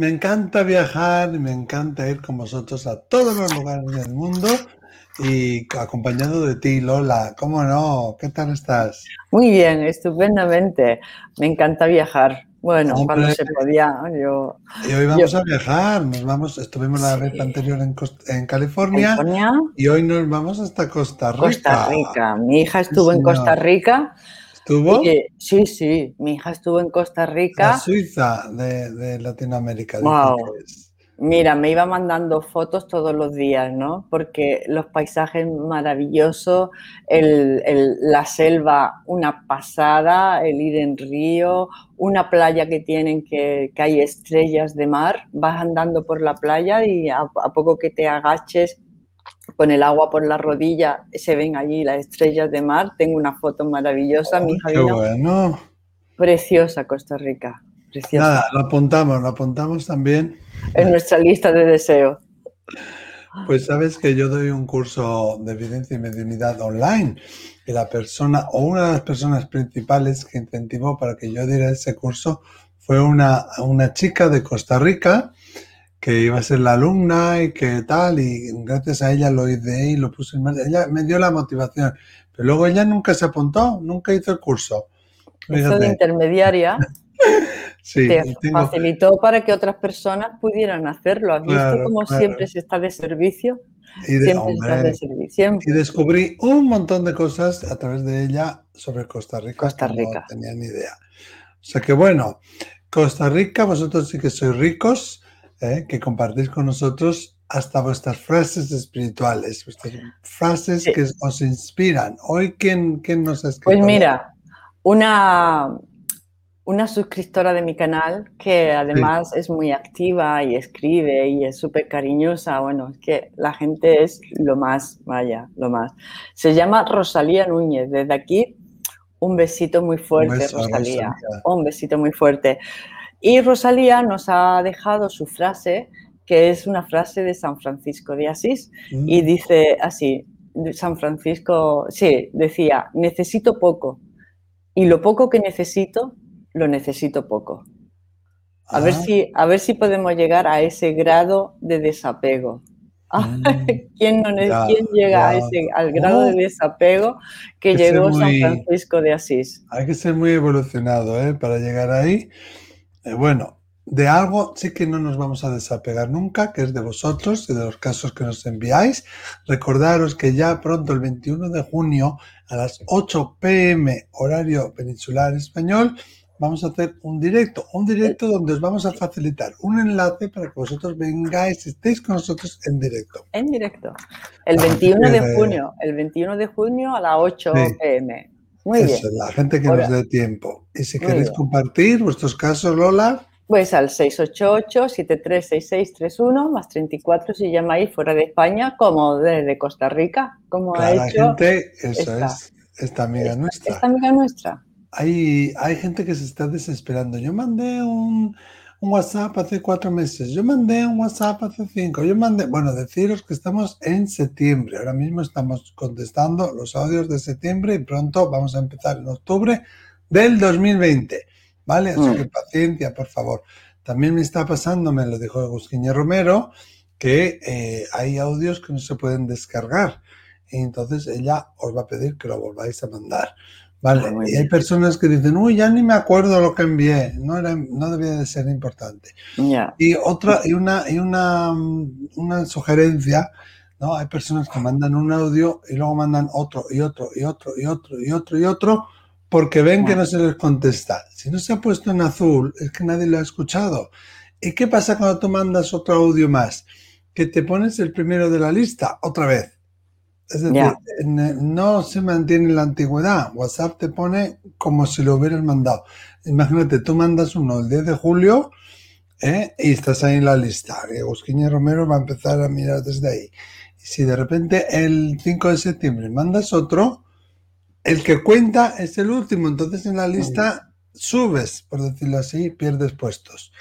Me encanta viajar, me encanta ir con vosotros a todos los lugares del mundo y acompañado de ti, Lola. ¿Cómo no? ¿Qué tal estás? Muy bien, estupendamente. Me encanta viajar. Bueno, cuando se podía, yo... Y hoy vamos a viajar, nos vamos, estuvimos la vez anterior en, California, y hoy nos vamos hasta Costa Rica. Costa Rica. Mi hija estuvo en Costa Rica. ¿Estuvo? sí, sí, mi hija estuvo en Costa Rica. La Suiza de, Latinoamérica. Wow. Mira, me iba mandando fotos todos los días, ¿no? Porque los paisajes maravillosos, la selva, una pasada, el ir en río, una playa que tienen que, hay estrellas de mar, vas andando por la playa y a, poco que te agaches con el agua por la rodilla, se ven allí las estrellas de mar. Tengo una foto maravillosa, mi hija. Qué bueno. Preciosa Costa Rica. Preciosa. Nada, lo apuntamos, lo apuntamos también en nuestra lista de deseos. Pues sabes que yo doy un curso de evidencia y mediunidad online y la persona o una de las personas principales que incentivó para que yo diera ese curso fue una, una chica de Costa Rica que iba a ser la alumna y que tal y gracias a ella lo hice y lo puse en marcha. Ella me dio la motivación, pero luego ella nunca se apuntó, nunca hizo el curso. Eso de intermediaria. Sí, te facilitó para que otras personas pudieran hacerlo. ¿Has visto cómo siempre se está de servicio? Y, de, servicio. y descubrí un montón de cosas a través de ella sobre Costa Rica. Costa Rica. no tenía ni idea. O sea que bueno, Costa Rica, vosotros sí que sois ricos, ¿eh? que compartís con nosotros hasta vuestras frases espirituales, vuestras frases que os inspiran. Hoy, ¿quién, quién nos ha escrito? Pues mira, una, una suscriptora de mi canal que además es muy activa y escribe y es súper cariñosa. Bueno, es que la gente es lo más, vaya, lo más. Se llama Rosalía Núñez. Desde aquí, un besito muy fuerte, Rosalía. Un besito muy fuerte. Y Rosalía nos ha dejado su frase, que es una frase de San Francisco de Asís, y mm. dice así, San Francisco, sí, decía, necesito poco, y lo poco que necesito lo necesito poco. A, ver, ah. si, a ver si podemos llegar a ese grado de desapego. Mm. ¿Quién, no, ¿quién llega a ese, al grado de desapego que, llegó San Francisco de Asís? Hay que ser muy evolucionado ¿eh? para llegar ahí. Eh, bueno, de algo sí que no nos vamos a desapegar nunca, que es de vosotros y de los casos que nos enviáis. Recordaros que ya pronto, el 21 de junio, a las 8 pm, horario peninsular español, vamos a hacer un directo, un directo donde os vamos a facilitar un enlace para que vosotros vengáis, estéis con nosotros en directo. En directo. El 21 de junio, el 21 de junio a las 8 pm. Muy Eso, bien. la gente que nos dé tiempo. Y si queréis compartir vuestros casos, Lola. Pues al 688-736631 más 34 si llamáis fuera de España, como desde Costa Rica, como ha hecho. gente, eso es, esta amiga nuestra. Esta amiga nuestra hay, hay gente que se está desesperando. Yo mandé un, un, WhatsApp hace cuatro meses, yo mandé un WhatsApp hace cinco, yo mandé, bueno, deciros que estamos en septiembre, ahora mismo estamos contestando los audios de septiembre y pronto vamos a empezar en octubre del 2020, ¿vale? Así que mm. paciencia, por favor. También me está pasando, me lo dijo Agustín Romero, que eh, hay audios que no se pueden descargar. Y entonces ella os va a pedir que lo volváis a mandar. Vale, ah, y hay personas que dicen, uy, ya ni me acuerdo lo que envié, no, era, no debía de ser importante. Y otra, y una, y una, una sugerencia, ¿no? Hay personas que mandan un audio y luego mandan otro y otro y otro y otro y otro y otro porque ven que no se les contesta. Si no se ha puesto en azul, es que nadie lo ha escuchado. ¿Y qué pasa cuando tú mandas otro audio más? Que te pones el primero de la lista otra vez. Es decir, no se mantiene la antigüedad. WhatsApp te pone como si lo hubieras mandado. Imagínate, tú mandas uno el 10 de julio ¿eh? y estás ahí en la lista. Agustín Romero va a empezar a mirar desde ahí. Y si de repente el 5 de septiembre mandas otro, el que cuenta es el último. Entonces en la lista subes, por decirlo así, pierdes puestos.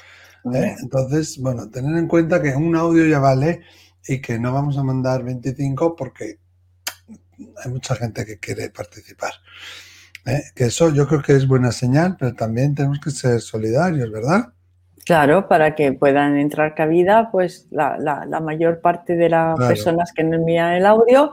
¿eh? Entonces, bueno, tener en cuenta que un audio ya vale y que no vamos a mandar 25 porque hay mucha gente que quiere participar. ¿eh? Que eso yo creo que es buena señal, pero también tenemos que ser solidarios, ¿verdad? Claro, para que puedan entrar cabida, pues la, mayor parte de las personas que nos envían el audio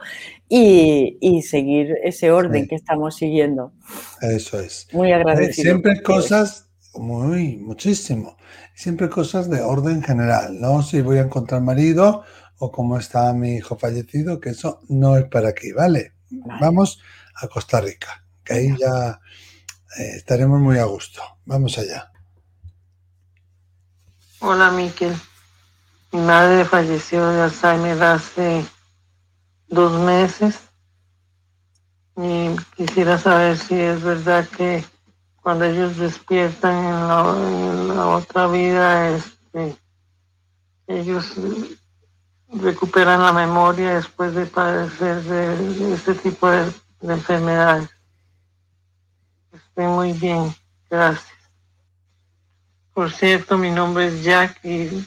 y, seguir ese orden que estamos siguiendo. Eso es. Muy agradecido. Siempre cosas, muy, muchísimo. Siempre cosas de orden general, ¿no? Si voy a encontrar marido o cómo está mi hijo fallecido, que eso no es para aquí, ¿vale? Vamos a Costa Rica, que ahí ya eh, estaremos muy a gusto. Vamos allá. Hola, Miquel. Mi madre falleció de Alzheimer hace dos meses y quisiera saber si es verdad que cuando ellos despiertan en la, otra vida, este, ellos recuperan la memoria después de padecer de, este tipo de, de enfermedades. Estoy muy bien, gracias. Por cierto, mi nombre es Jack y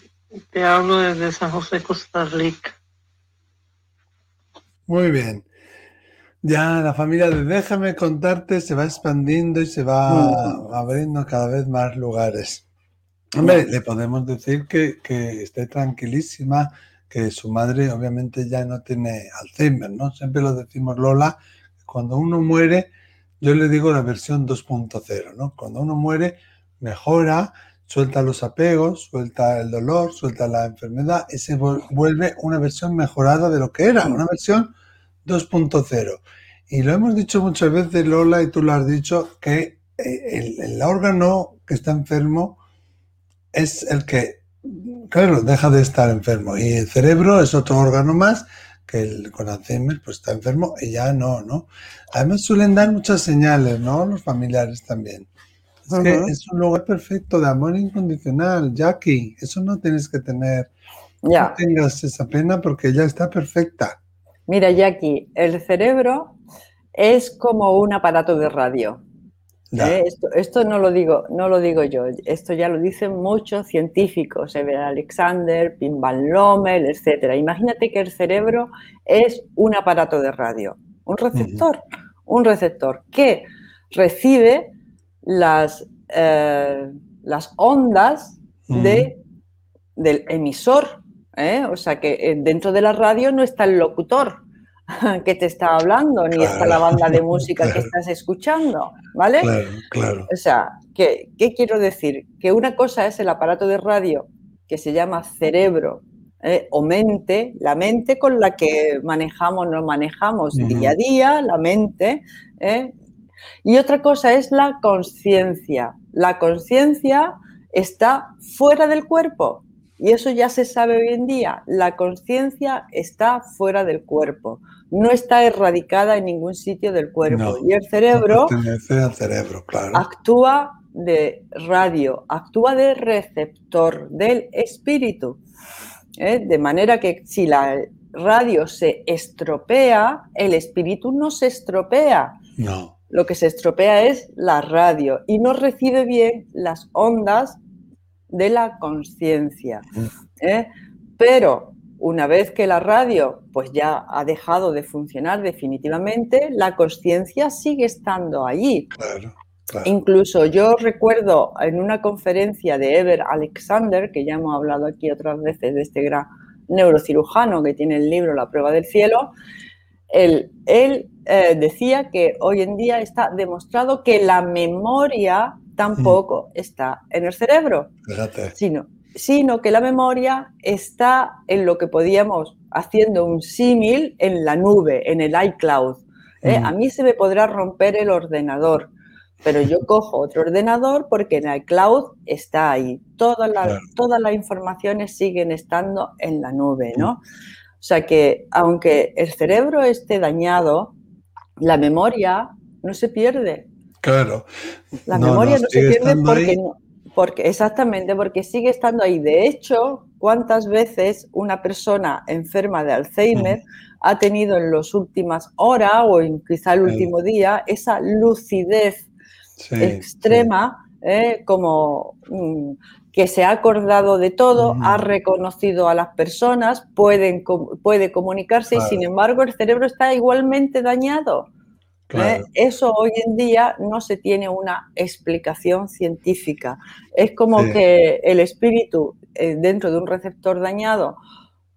te hablo desde San José, Costa Rica. Muy bien. Ya la familia de Déjame contarte se va expandiendo y se va abriendo cada vez más lugares. Hombre, le podemos decir que, que, esté tranquilísima, que su madre obviamente ya no tiene Alzheimer, ¿no? Siempre lo decimos Lola, cuando uno muere, yo le digo la versión 2.0, ¿no? Cuando uno muere, mejora, suelta los apegos, suelta el dolor, suelta la enfermedad y se vuelve una versión mejorada de lo que era, una versión 2.0. Y lo hemos dicho muchas veces, Lola, y tú lo has dicho, que eh, el, órgano que está enfermo es el que, claro, deja de estar enfermo. Y el cerebro es otro órgano más que el, con Alzheimer pues está enfermo y ya no, ¿no? Además suelen dar muchas señales, ¿no? Los familiares también. Es que es un lugar perfecto de amor incondicional, Jackie. Eso no tienes que tener. Ya. No tengas esa pena porque ya está perfecta. Mira, Jackie, el cerebro es como un aparato de radio. ¿Eh? Esto, no, lo digo, no lo digo yo, esto ya lo dicen muchos científicos, Ever Alexander, Pim Van Lommel, etc. Imagínate que el cerebro es un aparato de radio, un receptor, un receptor que recibe las, eh, las ondas de, del emisor. ¿eh? O sea que dentro de la radio no está el locutor que te está hablando, ni está la banda de música que estás escuchando, ¿vale? Claro, claro. O sea, ¿qué, ¿qué quiero decir? Que una cosa es el aparato de radio que se llama cerebro o mente, la mente con la que manejamos, nos manejamos día a día, la mente, y otra cosa es la conciencia. La conciencia está fuera del cuerpo. Y eso ya se sabe hoy en día. La conciencia está fuera del cuerpo. No está erradicada en ningún sitio del cuerpo. y el cerebro, cerebro actúa de radio, actúa de receptor del espíritu. ¿eh? De manera que si la radio se estropea, el espíritu no se estropea. No lo que se estropea es la radio y no recibe bien las ondas de la conciencia. ¿eh? Pero una vez que la radio pues ya ha dejado de funcionar definitivamente, la conciencia sigue estando allí. Incluso yo recuerdo en una conferencia de Ever Alexander, que ya hemos hablado aquí otras veces de este gran neurocirujano que tiene el libro La prueba del cielo, él, eh, decía que hoy en día está demostrado que la memoria tampoco está en el cerebro, sino, sino que la memoria está en lo que podíamos, haciendo un símil, en la nube, en el iCloud. ¿eh? A mí se me podrá romper el ordenador, pero yo cojo otro ordenador porque en iCloud está ahí. Todas las, todas las informaciones siguen estando en la nube, ¿no? O sea que aunque el cerebro esté dañado, la memoria no se pierde. Claro. La memoria no, se pierde porque, porque, exactamente, porque sigue estando ahí. De hecho, ¿cuántas veces una persona enferma de Alzheimer ha tenido en las últimas horas o en quizá el último día esa lucidez extrema eh, como mm, que se ha acordado de todo, ha reconocido a las personas, pueden, puede comunicarse y sin embargo el cerebro está igualmente dañado. ¿Eh? Eso hoy en día no se tiene una explicación científica. Es como que el espíritu eh, dentro de un receptor dañado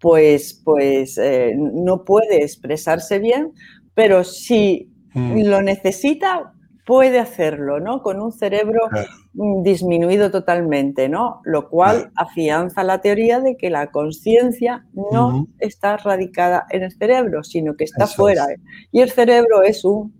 pues, pues eh, no puede expresarse bien, pero si mm. lo necesita, puede hacerlo, ¿no? Con un cerebro mm, disminuido totalmente, ¿no? Lo cual afianza la teoría de que la conciencia no está radicada en el cerebro, sino que está fuera. Y el cerebro es un,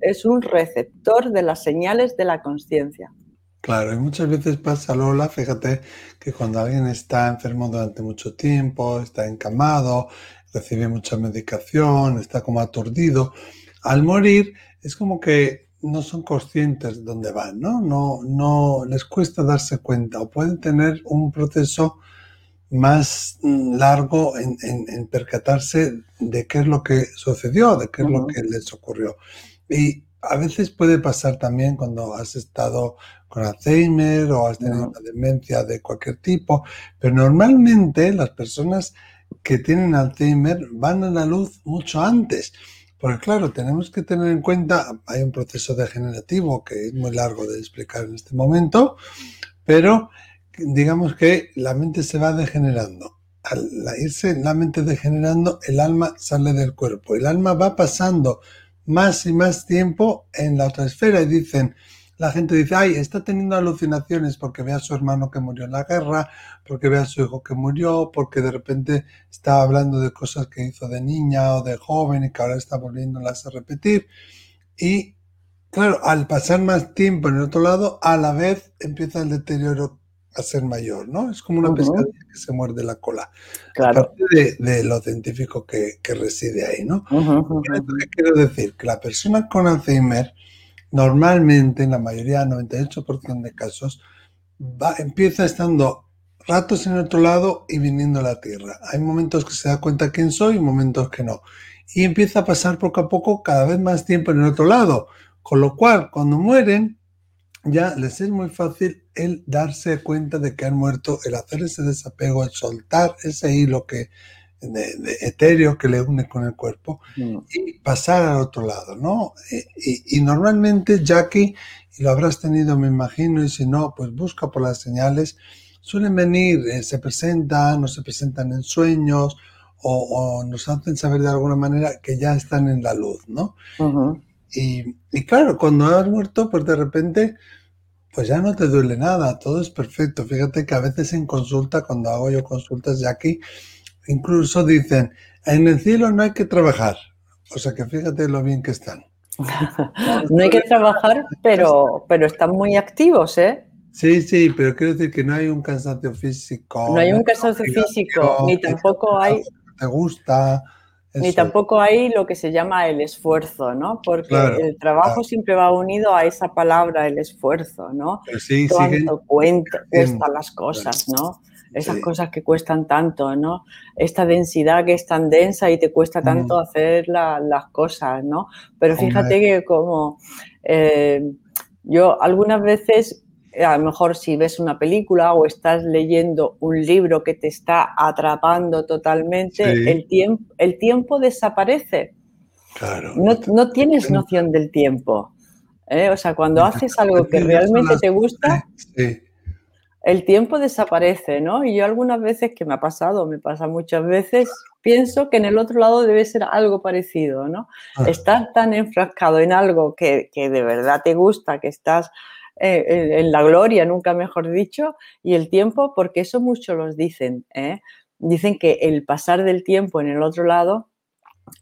es un receptor de las señales de la conciencia. Claro, y muchas veces pasa, Lola, fíjate que cuando alguien está enfermo durante mucho tiempo, está encamado, recibe mucha medicación, está como aturdido, al morir es como que no son conscientes de dónde van, ¿no? No, no les cuesta darse cuenta o pueden tener un proceso más mm, largo en, percatarse de qué es lo que sucedió, de qué es lo que les ocurrió. Y a veces puede pasar también cuando has estado con Alzheimer o has tenido una demencia de cualquier tipo, pero normalmente las personas que tienen Alzheimer van a la luz mucho antes. Porque claro, tenemos que tener en cuenta, hay un proceso degenerativo que es muy largo de explicar en este momento, pero digamos que la mente se va degenerando. Al irse la mente degenerando, el alma sale del cuerpo. El alma va pasando más y más tiempo en la otra esfera y dicen, la gente dice, ay, está teniendo alucinaciones porque ve a su hermano que murió en la guerra, porque ve a su hijo que murió, porque de repente está hablando de cosas que hizo de niña o de joven y que ahora está volviéndolas a repetir. Y claro, al pasar más tiempo en el otro lado, a la vez empieza el deterioro a ser mayor, ¿no? Es como una pescadilla que se muerde la cola. Claro. Aparte de, lo científico que, reside ahí, ¿no? ¿Qué quiero decir? Que la persona con Alzheimer normalmente, en la mayoría, 98% de casos, va, empieza estando ratos en otro lado y viniendo a la Tierra. Hay momentos que se da cuenta quién soy y momentos que no. Y empieza a pasar poco a poco cada vez más tiempo en el otro lado. Con lo cual, cuando mueren, ya les es muy fácil el darse cuenta de que han muerto, el hacer ese desapego, el soltar ese hilo que de, etéreo que le une con el cuerpo mm. y pasar al otro lado, ¿no? Y, normalmente Jackie, y lo habrás tenido me imagino, y si no, pues busca por las señales, suelen venir, eh, se presentan o se presentan en sueños o, nos hacen saber de alguna manera que ya están en la luz, ¿no? y, y claro, cuando has muerto, pues de repente pues ya no te duele nada, todo es perfecto. Fíjate que a veces en consulta, cuando hago yo consultas, Jackie, Incluso dicen, en el cielo no hay que trabajar. O sea que fíjate lo bien que están. no hay que trabajar, pero, pero están muy activos, ¿eh? Sí, sí, pero quiero decir que no hay un cansancio físico. No hay un cansancio físico, ni tampoco hay... Te gusta. Ni tampoco hay lo que se llama el esfuerzo, ¿no? Porque el trabajo siempre va unido a esa palabra, el esfuerzo, ¿no? Pero sí, Cuánto cuenta, cuestan las cosas, ¿no? esas cosas que cuestan tanto, ¿no? Esta densidad que es tan densa y te cuesta tanto hacer las cosas, ¿no? Pero fíjate que como eh, yo algunas veces, a lo mejor si ves una película o estás leyendo un libro que te está atrapando totalmente, el, tiempo, el tiempo desaparece. Claro. No, tienes noción del tiempo. ¿eh? O sea, cuando haces algo que realmente te gusta, sí el tiempo desaparece, ¿no? Y yo algunas veces, que me ha pasado, me pasa muchas veces, pienso que en el otro lado debe ser algo parecido, ¿no? Ah. Estás tan enfrascado en algo que, de verdad te gusta, que estás eh, en, la gloria, nunca mejor dicho, y el tiempo, porque eso muchos los dicen, ¿eh? Dicen que el pasar del tiempo en el otro lado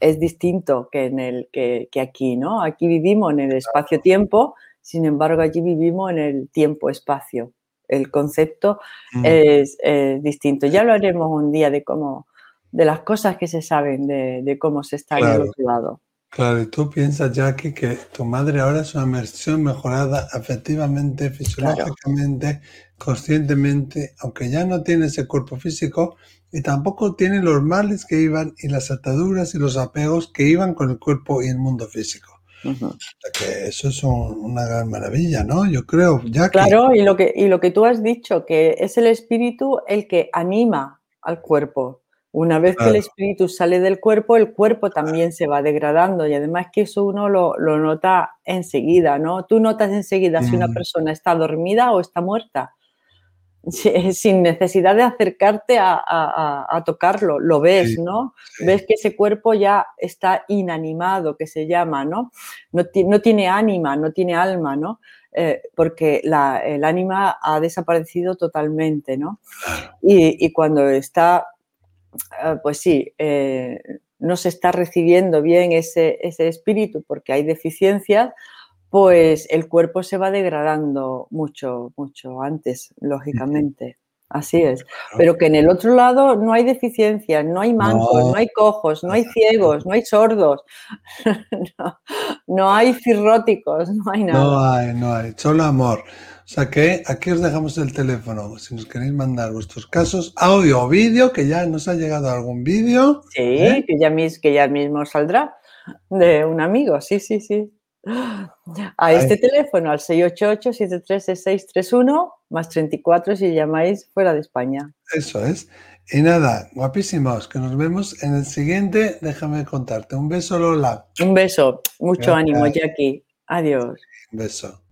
es distinto que, en el, que, que aquí, ¿no? Aquí vivimos en el espacio-tiempo, sin embargo, allí vivimos en el tiempo-espacio el concepto mm. es distinto. Ya lo haremos un día de cómo, de las cosas que se saben de, cómo se está claro, Claro, y tú piensas, Jackie, que tu madre ahora es una versión mejorada afectivamente, fisiológicamente, conscientemente, aunque ya no tiene ese cuerpo físico y tampoco tiene los males que iban y las ataduras y los apegos que iban con el cuerpo y el mundo físico que eso es una gran maravilla, ¿no? Yo creo, ya Claro, y lo, que, y lo que tú has dicho, que es el espíritu el que anima al cuerpo. Una vez que el espíritu sale del cuerpo, el cuerpo también se va degradando y además que eso uno lo, nota enseguida, ¿no? Tú notas enseguida si una mm. persona está dormida o está muerta, sin necesidad de acercarte a, tocarlo, lo ves, ¿no? Ves que ese cuerpo ya está inanimado, que se llama, ¿no? No, no tiene ánima, no tiene alma, ¿no? Eh, porque el ánima ha desaparecido totalmente, ¿no? y cuando está pues sí, eh, no se está recibiendo bien ese, espíritu porque hay deficiencias, pues el cuerpo se va degradando mucho, mucho antes, lógicamente. Así es. Pero que en el otro lado no hay deficiencias, no hay mancos, no, hay cojos, no hay ciegos, no hay sordos, no, hay cirróticos, no hay nada. No hay, no hay, solo amor. O sea que aquí os dejamos el teléfono. Si nos queréis mandar vuestros casos, audio o vídeo, que ya nos ha llegado algún vídeo. Sí, ¿eh? que, ya que ya mismo saldrá de un amigo. Sí, sí, sí. A este teléfono, al 688-736631, más 34 si llamáis fuera de España. Eso es. Y nada, guapísimos, que nos vemos en el siguiente. Déjame contarte. Un beso, Lola. Un beso. Mucho ánimo, Jackie. Adiós. Un beso.